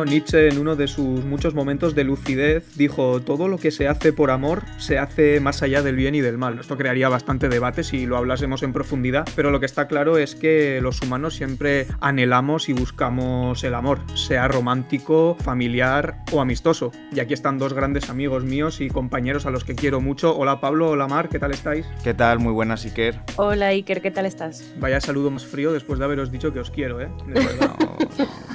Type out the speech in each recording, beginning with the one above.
Bueno, Nietzsche en uno de sus muchos momentos de lucidez dijo, todo lo que se hace por amor se hace más allá del bien y del mal. Esto crearía bastante debate si lo hablásemos en profundidad, pero lo que está claro es que los humanos siempre anhelamos y buscamos el amor, sea romántico, familiar o amistoso. Y aquí están dos grandes amigos míos y compañeros a los que quiero mucho. Hola Pablo, hola Mar, ¿qué tal estáis? ¿Qué tal? Muy buenas, Iker. Hola Iker, ¿qué tal estás? Vaya saludo más frío después de haberos dicho que os quiero, ¿eh? De verdad.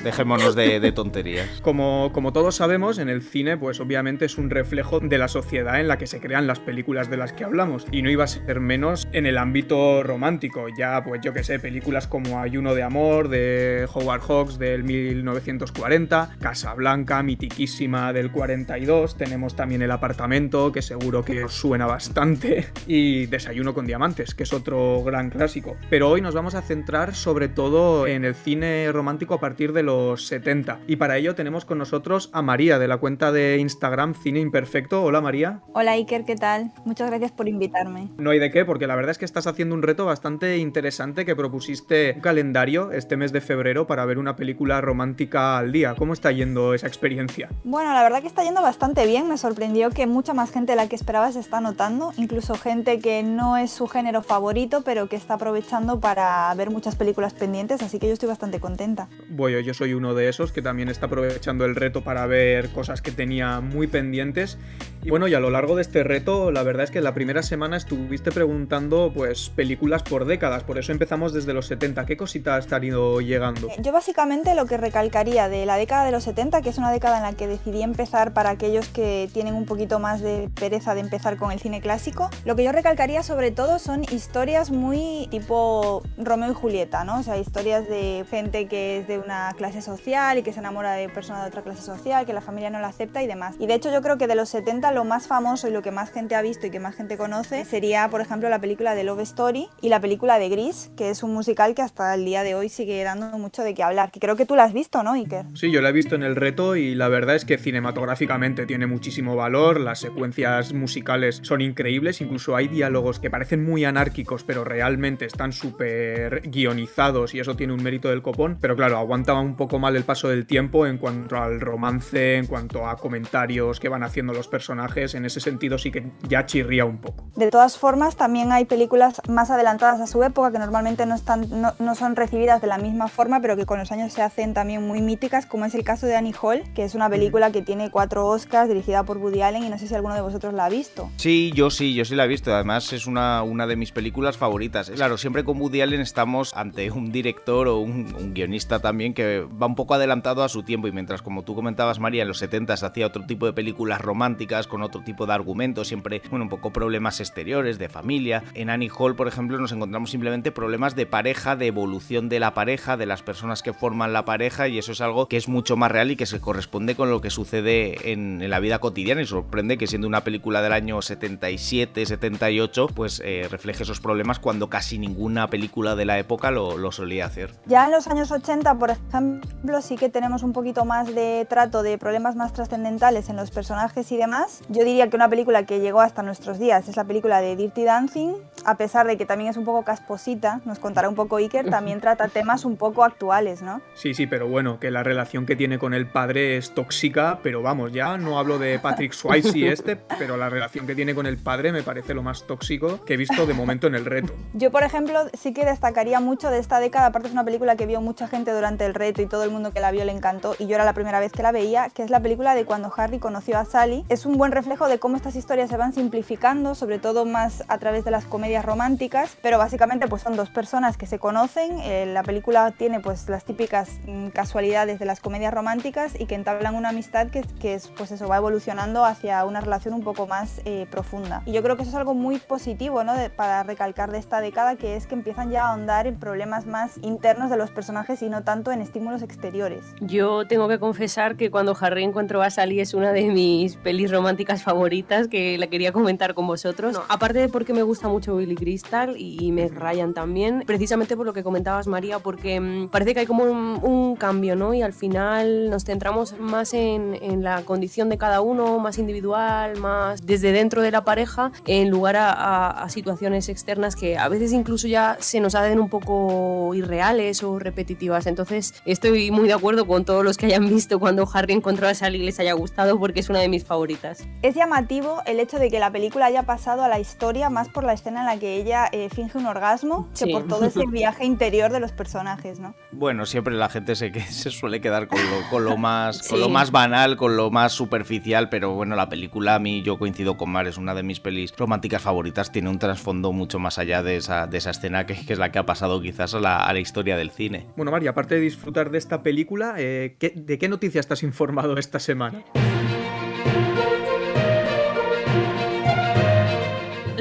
dejémonos de, tonterías. Como, todos sabemos, en el cine, pues obviamente es un reflejo de la sociedad en la que se crean las películas de las que hablamos. Y no iba a ser menos en el ámbito romántico. Ya, pues yo que sé, películas como Ayuno de Amor, de Howard Hawks del 1940, Casablanca, mitiquísima del 42, tenemos también El apartamento, que seguro que os suena bastante, y Desayuno con diamantes, que es otro gran clásico. Pero hoy nos vamos a centrar sobre todo en el cine romántico a partir de los 70. Y para ello tenemos con nosotros a María de la cuenta de Instagram Cine Imperfecto. Hola María. Hola Iker, ¿qué tal? Muchas gracias por invitarme. No hay de qué, porque la verdad es que estás haciendo un reto bastante interesante que propusiste un calendario este mes de febrero para ver una película romántica al día. ¿Cómo está yendo esa experiencia? Bueno, la verdad que está yendo bastante bien. Me sorprendió que mucha más gente de la que esperaba se está notando, incluso gente que no es su género favorito, pero que está aprovechando para ver muchas películas pendientes, así que yo estoy bastante contenta. Bueno, yo soy uno de esos que también está aprovechando el reto para ver cosas que tenía muy pendientes. Y bueno, y a lo largo de este reto, la verdad es que la primera semana estuviste preguntando pues películas por décadas, por eso empezamos desde los 70. ¿Qué cositas te han ido llegando? Yo básicamente lo que recalcaría de la década de los 70, que es una década en la que decidí empezar para aquellos que tienen un poquito más de pereza de empezar con el cine clásico, lo que yo recalcaría sobre todo son historias muy tipo Romeo y Julieta, ¿no? O sea, historias de gente que es de una clase social y que se enamora de personas de otra clase social, que la familia no la acepta y demás. Y de hecho yo creo que de los 70 lo más famoso y lo que más gente ha visto y que más gente conoce sería, por ejemplo, la película de Love Story y la película de Gris, que es un musical que hasta el día de hoy sigue dando mucho de qué hablar. Que creo que tú la has visto, ¿no, Iker? Sí, yo la he visto en el reto y la verdad es que cinematográficamente tiene muchísimo valor, las secuencias musicales son increíbles, incluso hay diálogos que parecen muy anárquicos, pero realmente están súper guionizados y eso tiene un mérito del copón, pero claro, aguantaba un poco mal el paso del tiempo cuanto al romance, en cuanto a comentarios que van haciendo los personajes, en ese sentido sí que ya chirría un poco. De todas formas, también hay películas más adelantadas a su época que normalmente no, están, no, son recibidas de la misma forma, pero que con los años se hacen también muy míticas, como es el caso de Annie Hall, que es una película que tiene cuatro Oscars, dirigida por Woody Allen, y no sé si alguno de vosotros la ha visto. Sí, yo sí, yo sí la he visto, además es una, una de mis películas favoritas. Claro, siempre con Woody Allen estamos ante un director o un, un guionista también que va un poco adelantado a su tiempo y mientras como tú comentabas María en los 70 se hacía otro tipo de películas románticas con otro tipo de argumentos, siempre bueno, un poco problemas exteriores, de familia. En Annie Hall, por ejemplo, nos encontramos simplemente problemas de pareja, de evolución de la pareja, de las personas que forman la pareja y eso es algo que es mucho más real y que se corresponde con lo que sucede en, la vida cotidiana y sorprende que siendo una película del año 77, 78, pues eh, refleje esos problemas cuando casi ninguna película de la época lo, lo solía hacer. Ya en los años 80, por ejemplo, sí que tenemos un poquito más de trato de problemas más trascendentales en los personajes y demás. Yo diría que una película que llegó hasta nuestros días es la película de Dirty Dancing, a pesar de que también es un poco casposita, nos contará un poco Iker, también trata temas un poco actuales, ¿no? Sí, sí, pero bueno, que la relación que tiene con el padre es tóxica, pero vamos, ya no hablo de Patrick Swayze este, pero la relación que tiene con el padre me parece lo más tóxico que he visto de momento en el reto. Yo, por ejemplo, sí que destacaría mucho de esta década, aparte es una película que vio mucha gente durante el reto y todo el mundo que la vio le encantó y yo era la primera vez que la veía, que es la película de cuando Harry conoció a Sally. Es un buen reflejo de cómo estas historias se van simplificando, sobre todo más a través de las comedias románticas, pero básicamente pues son dos personas que se conocen. Eh, la película tiene pues las típicas mm, casualidades de las comedias románticas y que entablan una amistad que, que es pues eso va evolucionando hacia una relación un poco más eh, profunda. Y yo creo que eso es algo muy positivo, ¿no? para recalcar de esta década, que es que empiezan ya a ahondar en problemas más internos de los personajes y no tanto en estímulos exteriores. Yo tengo que confesar que cuando Harry encontró a Sally es una de mis pelis románticas favoritas que la quería comentar con vosotros. aparte de porque me gusta mucho Billy Crystal y Meg Ryan también, precisamente por lo que comentabas María, porque mm, parece que hay como un, cambio, ¿no? Y al final nos centramos más en, en, la condición de cada uno, más individual, más desde dentro de la pareja, en lugar a, a, situaciones externas que a veces incluso ya se nos hacen un poco irreales o repetitivas. Entonces estoy muy de acuerdo con todos los que hayan visto cuando Harry encontró a Sally y les haya gustado porque es una de mis favoritas. Es llamativo el hecho de que la película haya pasado a la historia más por la escena en la que ella eh, finge un orgasmo que por todo ese viaje interior de los personajes, ¿no? Bueno, siempre la gente se, se suele quedar con lo, con lo más, con lo más banal, con lo más superficial, pero bueno, la película a mí yo coincido con Mar, es una de mis pelis románticas favoritas, tiene un trasfondo mucho más allá de esa, de esa escena que, es la que ha pasado quizás a la, a la historia del cine. Bueno, María, aparte de disfrutar de esta película, eh, ¿de qué noticias estás informado esta semana?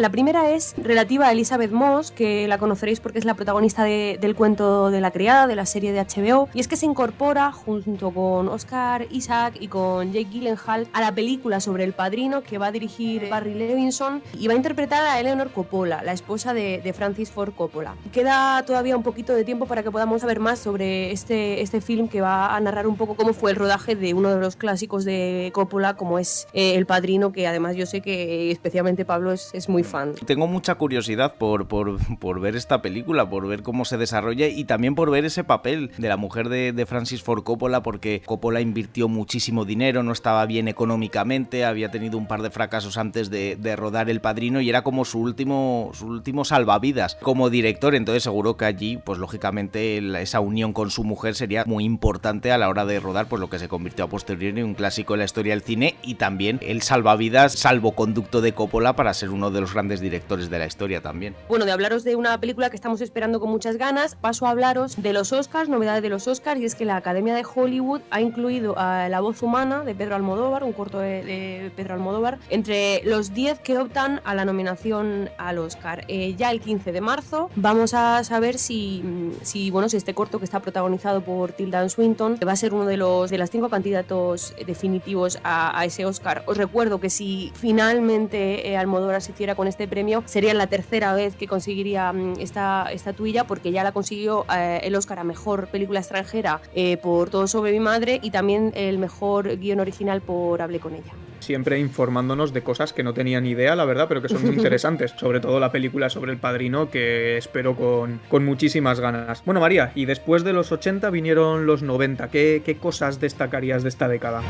La primera es relativa a Elizabeth Moss, que la conoceréis porque es la protagonista del cuento de la criada, de la serie de HBO, y es que se incorpora junto con Oscar Isaac y con Jake Gyllenhaal a la película sobre el padrino que va a dirigir Barry Levinson y va a interpretar a Eleanor Coppola, la esposa de, Francis Ford Coppola. Queda todavía un poquito de tiempo para que podamos saber más sobre este, este film que va a narrar un poco cómo fue el rodaje de uno de los clásicos de Coppola, como es eh, El Padrino, que además yo sé que especialmente Pablo es, es muy fan. Tengo mucha curiosidad por, por, ver esta película, por ver cómo se desarrolla y también por ver ese papel de la mujer de, Francis Ford Coppola, porque Coppola invirtió muchísimo dinero, no estaba bien económicamente, había tenido un par de fracasos antes de, rodar El Padrino y era como su último, su último salvavidas como director, entonces seguro que allí, pues lógicamente esa unión con su mujer sería muy importante a la hora de rodar, pues lo que se convirtió a posteriori en un clásico en la historia del cine y también el salvavidas, salvoconducto de Coppola para ser uno de los grandes directores de la historia también. Bueno, de hablaros de una película que estamos esperando con muchas ganas, paso a hablaros de los Oscars, novedades de los Oscars, y es que la Academia de Hollywood ha incluido a La voz humana de Pedro Almodóvar, un corto de, Pedro Almodóvar, entre los 10 que optan a la nominación al Oscar. Eh, ya el 15 de marzo vamos a saber si, si, bueno, si este corto que está protagonizado por Tilda Swinton va a ser uno de los de las cinco candidatos definitivos a, ese Oscar. Os recuerdo que si finalmente eh, Almodóvar se hiciera con este premio. Sería la tercera vez que conseguiría mm, esta estatuilla porque ya la consiguió eh, el Oscar a Mejor Película Extranjera eh, por Todo sobre mi madre y también el Mejor Guión Original por Hablé con ella siempre informándonos de cosas que no tenía ni idea, la verdad, pero que son muy interesantes. Sobre todo la película sobre el padrino, que espero con, con muchísimas ganas. Bueno, María, y después de los 80 vinieron los 90. ¿Qué, qué cosas destacarías de esta década?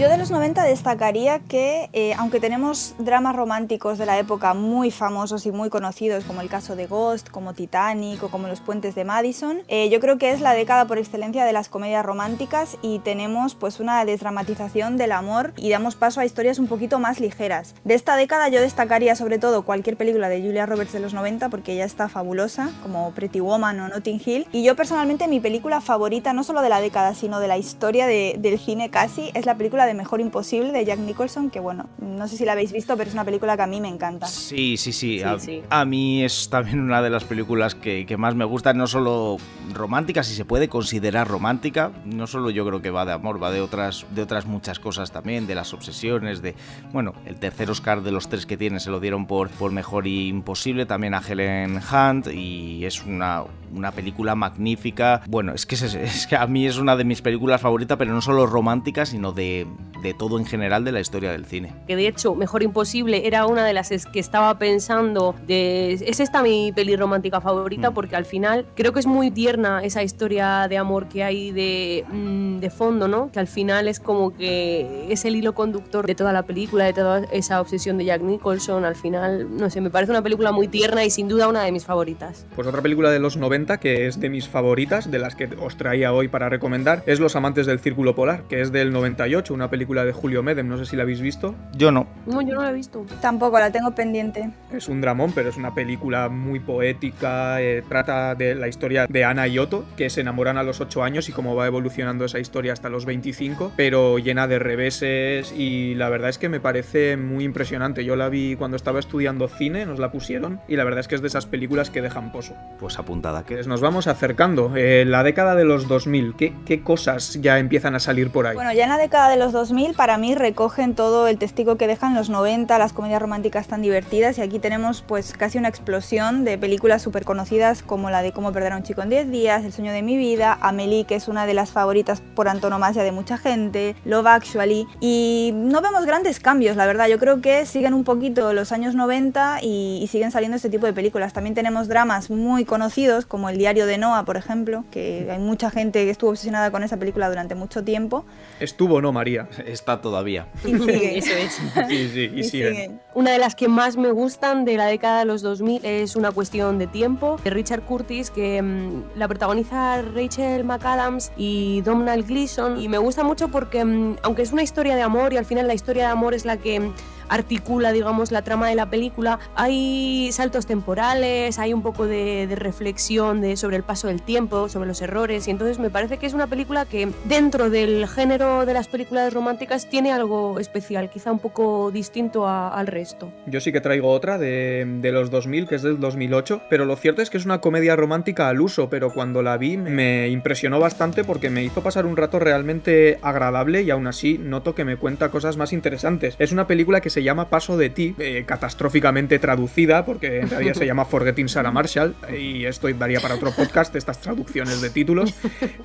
Yo de los 90 destacaría que, eh, aunque tenemos dramas románticos de la época muy famosos y muy conocidos, como el caso de Ghost, como Titanic o como Los Puentes de Madison, eh, yo creo que es la década por excelencia de las comedias románticas y tenemos pues una desdramatización del amor y damos paso a historias un poquito más ligeras. De esta década yo destacaría sobre todo cualquier película de Julia Roberts de los 90 porque ella está fabulosa, como Pretty Woman o Notting Hill. Y yo personalmente mi película favorita, no solo de la década, sino de la historia del cine casi, es la película de Mejor Imposible de Jack Nicholson, que bueno, no sé si la habéis visto, pero es una película que a mí me encanta. Sí, sí, sí. a, mí es también una de las películas que, más me gustan, no solo romántica, si se puede considerar romántica, no solo yo creo que va de amor, va de otras, de otras muchas cosas también, de las obsesiones, de, bueno, el tercer Oscar de los tres que tiene se lo dieron por, por Mejor Imposible, también a Helen Hunt, y es una, una película magnífica. Bueno, es que, es que a mí es una de mis películas favoritas, pero no solo romántica, sino de, de todo en general de la historia del cine. Que de hecho, Mejor Imposible era una de las que estaba pensando de es esta mi peli romántica favorita mm. porque al final creo que es muy tierna esa historia de amor que hay de, mm, de fondo, ¿no? Que al final es como que es el hilo conductor de toda la película, de toda esa obsesión de Jack Nicholson. Al final, no sé, me parece una película muy tierna y sin duda una de mis favoritas. Pues otra película de los 90 que es de mis favoritas, de las que os traía hoy para recomendar, es Los Amantes del Círculo Polar, que es del 98, una película de Julio Medem, no sé si la habéis visto. Yo no. No, yo no la he visto. Tampoco, la tengo pendiente. Es un dramón, pero es una película muy poética, eh, trata de la historia de Ana y Otto, que se enamoran a los 8 años y cómo va evolucionando esa historia hasta los 25, pero llena de reveses y la verdad es que me parece muy impresionante. Yo la vi cuando estaba estudiando cine, nos la pusieron y la verdad es que es de esas películas que dejan pozo. Pues apuntada que... Pues nos vamos acercando. Eh, la década de los 2000, ¿qué, ¿qué cosas ya empiezan a salir por ahí? Bueno, ya en la década de los los 2000 para mí recogen todo el testigo que dejan los 90, las comedias románticas tan divertidas y aquí tenemos pues casi una explosión de películas súper conocidas como la de Cómo perder a un chico en 10 días, El sueño de mi vida, Amelie que es una de las favoritas por antonomasia de mucha gente, Love Actually y no vemos grandes cambios la verdad, yo creo que siguen un poquito los años 90 y, y siguen saliendo este tipo de películas. También tenemos dramas muy conocidos como El diario de Noah por ejemplo, que hay mucha gente que estuvo obsesionada con esa película durante mucho tiempo. Estuvo, ¿no, María? Está todavía. Y sigue. Eso es. Sí, sí, y. Una de las que más me gustan de la década de los 2000 es Una cuestión de tiempo, de Richard Curtis, que mm, la protagoniza Rachel McAdams y Domhnall Gleeson. Y me gusta mucho porque, mm, aunque es una historia de amor y al final la historia de amor es la que mm, articula, digamos, la trama de la película, hay saltos temporales, hay un poco de, reflexión de, sobre el paso del tiempo, sobre los errores, y entonces me parece que es una película que dentro del género de las películas románticas tiene algo especial, quizá un poco distinto al resto. Yo sí que traigo otra de, de los 2000, que es del 2008, pero lo cierto es que es una comedia romántica al uso, pero cuando la vi me impresionó bastante porque me hizo pasar un rato realmente agradable y aún así noto que me cuenta cosas más interesantes. Es una película que se llama Paso de ti, eh, catastróficamente traducida, porque en realidad se llama Forgetting Sarah Marshall, y esto daría para otro podcast, estas traducciones de títulos,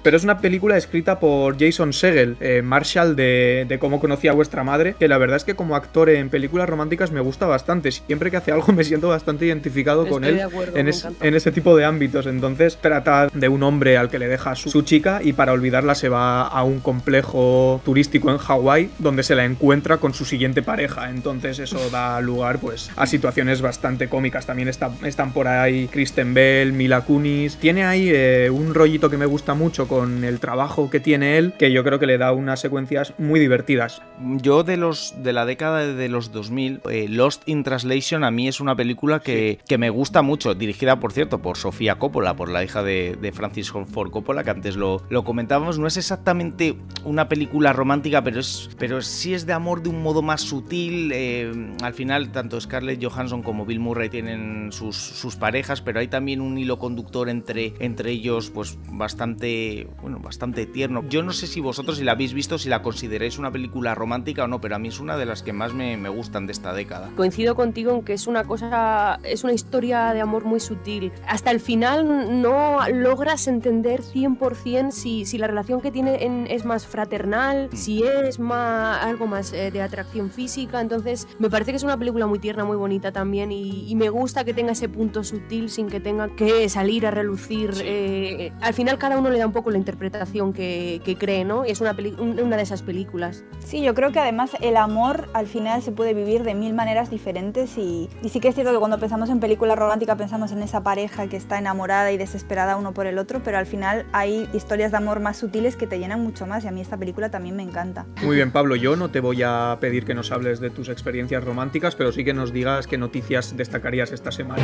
pero es una película escrita por Jason Segel, eh, Marshall de, de Cómo conocí a vuestra madre, que la verdad es que como actor en películas románticas me gusta bastante. Siempre que hace algo me siento bastante identificado con Estoy él de acuerdo, en, es- en ese tipo de ámbitos. Entonces trata de un hombre al que le deja su, su chica y para olvidarla se va a un complejo turístico en Hawái donde se la encuentra con su siguiente pareja. Entonces eso da lugar pues a situaciones bastante cómicas. También está- están por ahí Kristen Bell, Mila Kunis. Tiene ahí eh, un rollito que me gusta mucho con el trabajo que tiene él que yo creo que le da unas secuencias muy divertidas. Yo de los de la década de los 2000, eh, Lost in Translation a mí es una película que, que me gusta mucho, dirigida por cierto por Sofía Coppola, por la hija de, de Francis Ford Coppola, que antes lo, lo comentábamos. No es exactamente una película romántica, pero es pero sí es de amor de un modo más sutil. Eh, al final tanto Scarlett Johansson como Bill Murray tienen sus, sus parejas, pero hay también un hilo conductor entre, entre ellos, pues bastante bueno, bastante tierno. Yo no sé si vosotros si la habéis visto, si la consideráis una película romántica o no, pero a mí es una de las que más me, me gustan de esta década. Coincido contigo en que es una cosa, es una historia de amor muy sutil. Hasta el final no logras entender 100% si, si la relación que tienen es más fraternal, si es más, algo más eh, de atracción física. Entonces, me parece que es una película muy tierna, muy bonita también. Y, y me gusta que tenga ese punto sutil sin que tenga que salir a relucir. eh, al final, cada uno le da un poco la interpretación que, que cree, ¿no? Y es una, una de esas películas. Sí, yo creo que además el amor al final se puede vivir de mil maneras diferentes y, y sí que es cierto que cuando pensamos en película romántica pensamos en esa pareja que está enamorada y desesperada uno por el otro, pero al final hay historias de amor más sutiles que te llenan mucho más y a mí esta película también me encanta. Muy bien, Pablo, yo no te voy a pedir que nos hables de experiencias románticas, pero sí que nos digas qué noticias destacarías esta semana.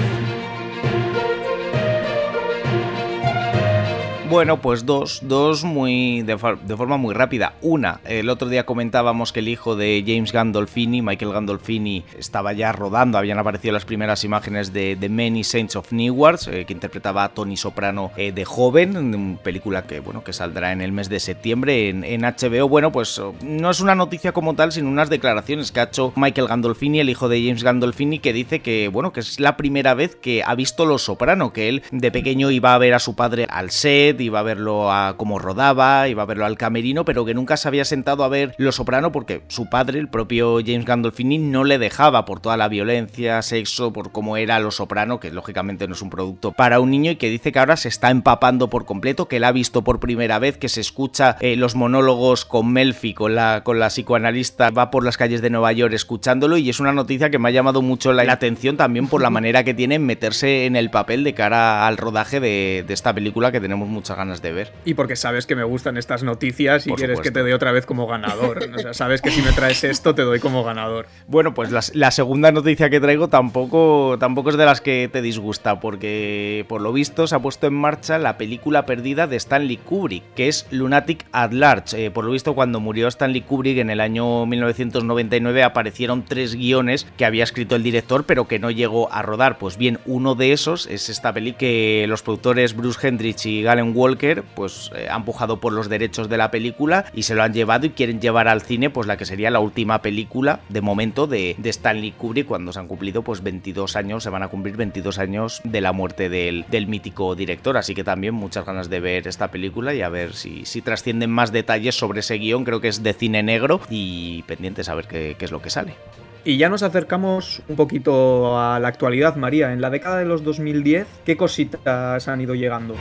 Bueno, pues dos, dos muy de, forma muy rápida. Una, el otro día comentábamos que el hijo de James Gandolfini, Michael Gandolfini, estaba ya rodando, habían aparecido las primeras imágenes de The Many Saints of Newark, eh, que interpretaba a Tony Soprano eh, de joven, una película que bueno que saldrá en el mes de septiembre en, en HBO. Bueno, pues oh, no es una noticia como tal, sino unas declaraciones que ha hecho Michael Gandolfini, el hijo de James Gandolfini, que dice que bueno que es la primera vez que ha visto Los Soprano, que él de pequeño iba a ver a su padre al set, iba a verlo a cómo rodaba, iba a verlo al camerino, pero que nunca se había sentado a ver Los Soprano porque su padre, el propio James Gandolfini, no le dejaba por toda la violencia, sexo, por cómo era Los Soprano, que lógicamente no es un producto para un niño y que dice que ahora se está empapando por completo, que la ha visto por primera vez, que se escucha eh, los monólogos con Melfi, con la, con la psicoanalista, va por las calles de Nueva York escuchándolo y es una noticia que me ha llamado mucho la, la atención también por la manera que tiene en meterse en el papel de cara al rodaje de, de esta película que tenemos muchas ganas de ver. Y porque sabes que me gustan estas noticias y Por quieres que te dé otra vez como ganador. O sea, sabes que si me traes esto te doy como ganador. Bueno, pues la, la segunda noticia que traigo tampoco, tampoco es de las que te disgusta, porque por lo visto se ha puesto en marcha la película perdida de Stanley Kubrick, que es Lunatic at Large. Eh, por lo visto, cuando murió Stanley Kubrick en el año 1999 aparecieron tres guiones que había escrito el director, pero que no llegó a rodar. Pues bien, uno de esos es esta peli que los productores Bruce Hendrich y Galen Walker pues eh, han pujado por los derechos de la película y se lo han llevado y quieren llevar al cine pues la que sería la última película de momento de, Stanley Kubrick cuando se han cumplido pues 22 años, se van a cumplir 22 años de la muerte del, mítico director, así que también muchas ganas de ver esta película y a ver si, si trascienden más detalles sobre ese guion, creo que es de cine negro y pendientes a ver qué, qué es lo que sale. Y ya nos acercamos un poquito a la actualidad, María. En la década de los 2010, ¿qué cositas han ido llegando?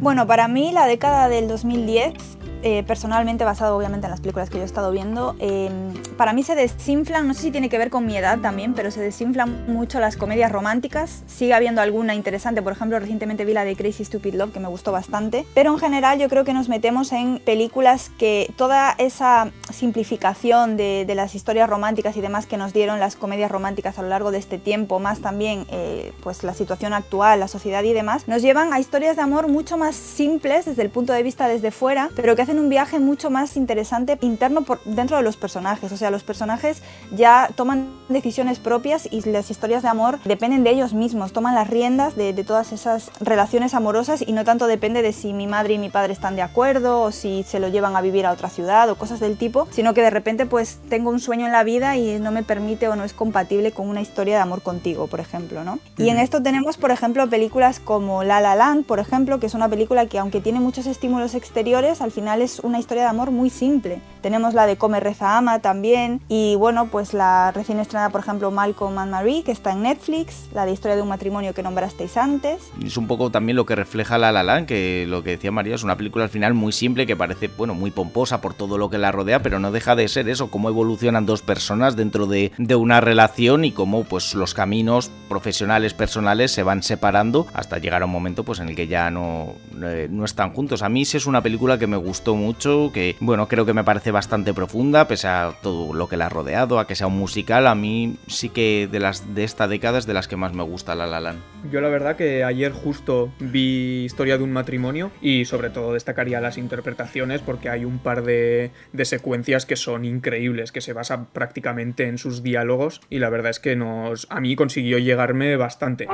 Bueno, para mí la década del 2010 eh, personalmente basado obviamente en las películas que yo he estado viendo, em, para mí se desinflan, no sé si tiene que ver con mi edad también, pero se desinflan mucho las comedias románticas. Sigue habiendo alguna interesante, por ejemplo, recientemente vi la de Crazy Stupid Love, que me gustó bastante, pero en general yo creo que nos metemos en películas que toda esa simplificación de, las historias románticas y demás que nos dieron las comedias románticas a lo largo de este tiempo, más también eh, pues la situación actual, la sociedad y demás, nos llevan a historias de amor mucho más simples desde el punto de vista desde fuera, pero que hacen un viaje mucho más interesante interno por, dentro de los personajes. O sea, los personajes ya toman decisiones propias y las historias de amor dependen de ellos mismos, toman las riendas de, todas esas relaciones amorosas y no tanto depende de si mi madre y mi padre están de acuerdo o si se lo llevan a vivir a otra ciudad o cosas del tipo, sino que de repente pues tengo un sueño en la vida y no me permite o no es compatible con una historia de amor contigo, por ejemplo, ¿no? Y en esto tenemos, por ejemplo, películas como La La Land, por ejemplo, que es una película que aunque tiene muchos estímulos exteriores, al final es una historia de amor muy simple. Tenemos la de Come, Reza, Ama también. Y bueno, pues la recién estrenada, por ejemplo, Malcolm and Marie, que está en Netflix. La de Historia de un matrimonio que nombrasteis antes. Es un poco también lo que refleja La La Land, que lo que decía María es una película al final muy simple, que parece, bueno, muy pomposa por todo lo que la rodea, pero no deja de ser eso, cómo evolucionan dos personas dentro de, de una relación y cómo pues los caminos profesionales, personales se van separando hasta llegar a un momento pues en el que ya no, eh, no están juntos. A mí sí es una película que me gustó mucho, que bueno, creo que me parece bastante profunda, pese a todo lo que la ha rodeado, a que sea un musical, a mí sí que de las de esta década es de las que más me gusta La La Land. Yo la verdad que ayer justo vi Historia de un matrimonio y sobre todo destacaría las interpretaciones porque hay un par de, secuencias que son increíbles, que se basan prácticamente en sus diálogos y la verdad es que nos a mí consiguió llegarme bastante.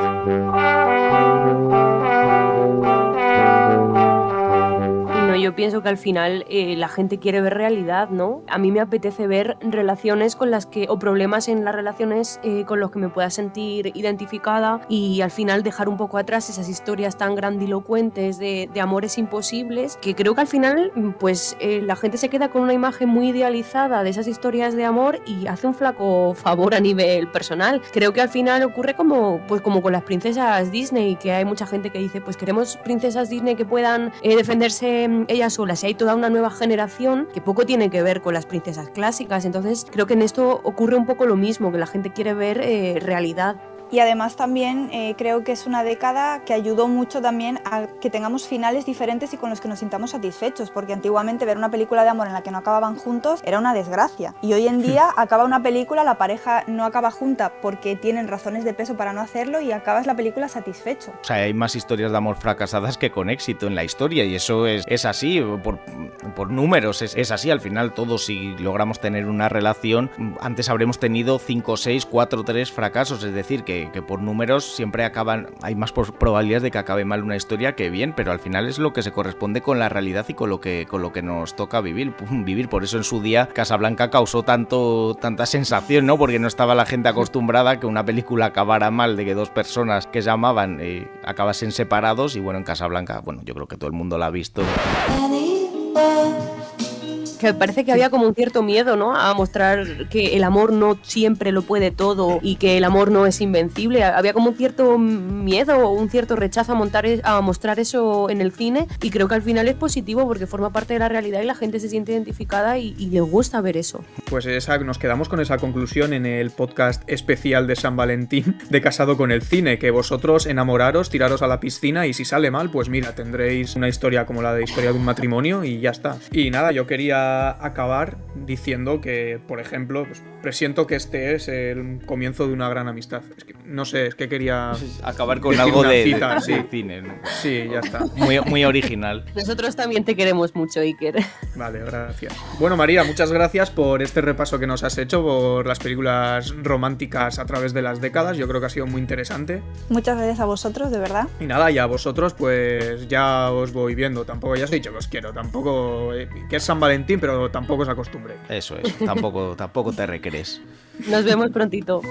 Yo pienso que al final eh, la gente quiere ver realidad, ¿no? A mí me apetece ver relaciones con las que, o problemas en las relaciones eh, con los que me pueda sentir identificada y al final dejar un poco atrás esas historias tan grandilocuentes de, amores imposibles, que creo que al final, pues eh, la gente se queda con una imagen muy idealizada de esas historias de amor y hace un flaco favor a nivel personal. Creo que al final ocurre como, pues como con las princesas Disney, que hay mucha gente que dice, pues queremos princesas Disney que puedan defenderse mm, ella sola, si hay toda una nueva generación que poco tiene que ver con las princesas clásicas. Entonces creo que en esto ocurre un poco lo mismo, que la gente quiere ver eh, realidad y además también eh, creo que es una década que ayudó mucho también a que tengamos finales diferentes y con los que nos sintamos satisfechos, porque antiguamente ver una película de amor en la que no acababan juntos era una desgracia. Y hoy en día acaba una película, la pareja no acaba junta porque tienen razones de peso para no hacerlo y acabas la película satisfecho. O sea, hay más historias de amor fracasadas que con éxito en la historia y eso es, es así, por, por números, es, es, así. Al final todos si logramos tener una relación, antes habremos tenido 5, 6, 4, 3 fracasos, es decir, que que, por números siempre acaban, hay más probabilidades de que acabe mal una historia que bien, pero al final es lo que se corresponde con la realidad y con lo que, con lo que nos toca vivir. vivir. Por eso en su día Casablanca causó tanto, tanta sensación, ¿no? Porque no estaba la gente acostumbrada a que una película acabara mal, de que dos personas que se amaban eh, acabasen separados y bueno, en Casablanca, bueno, yo creo que todo el mundo la ha visto que parece que había como un cierto miedo, ¿no? A mostrar que el amor no siempre lo puede todo y que el amor no es invencible. Había como un cierto miedo o un cierto rechazo a, montar, e, a mostrar eso en el cine y creo que al final es positivo porque forma parte de la realidad y la gente se siente identificada y, le gusta ver eso. Pues esa, nos quedamos con esa conclusión en el podcast especial de San Valentín de Casado con el Cine, que vosotros enamoraros, tiraros a la piscina y si sale mal, pues mira, tendréis una historia como la de historia de un matrimonio y ya está. Y nada, yo quería acabar diciendo que, por ejemplo, pues, presiento que este es el comienzo de una gran amistad. Es que, no sé, es que quería Acabar con algo de, cita, de- sí. de cine. ¿no? Sí, ya está. Muy, muy original. Nosotros también te queremos mucho, Iker. Vale, gracias. Bueno, María, muchas gracias por este repaso que nos has hecho por las películas románticas a través de las décadas. Yo creo que ha sido muy interesante. Muchas gracias a vosotros, de verdad. Y nada, y a vosotros, pues ya os voy viendo. Tampoco, ya os he dicho que os quiero. Tampoco, eh, que es San Valentín, pero tampoco os acostumbré. Eso es. Tampoco, tampoco te nos vemos prontito.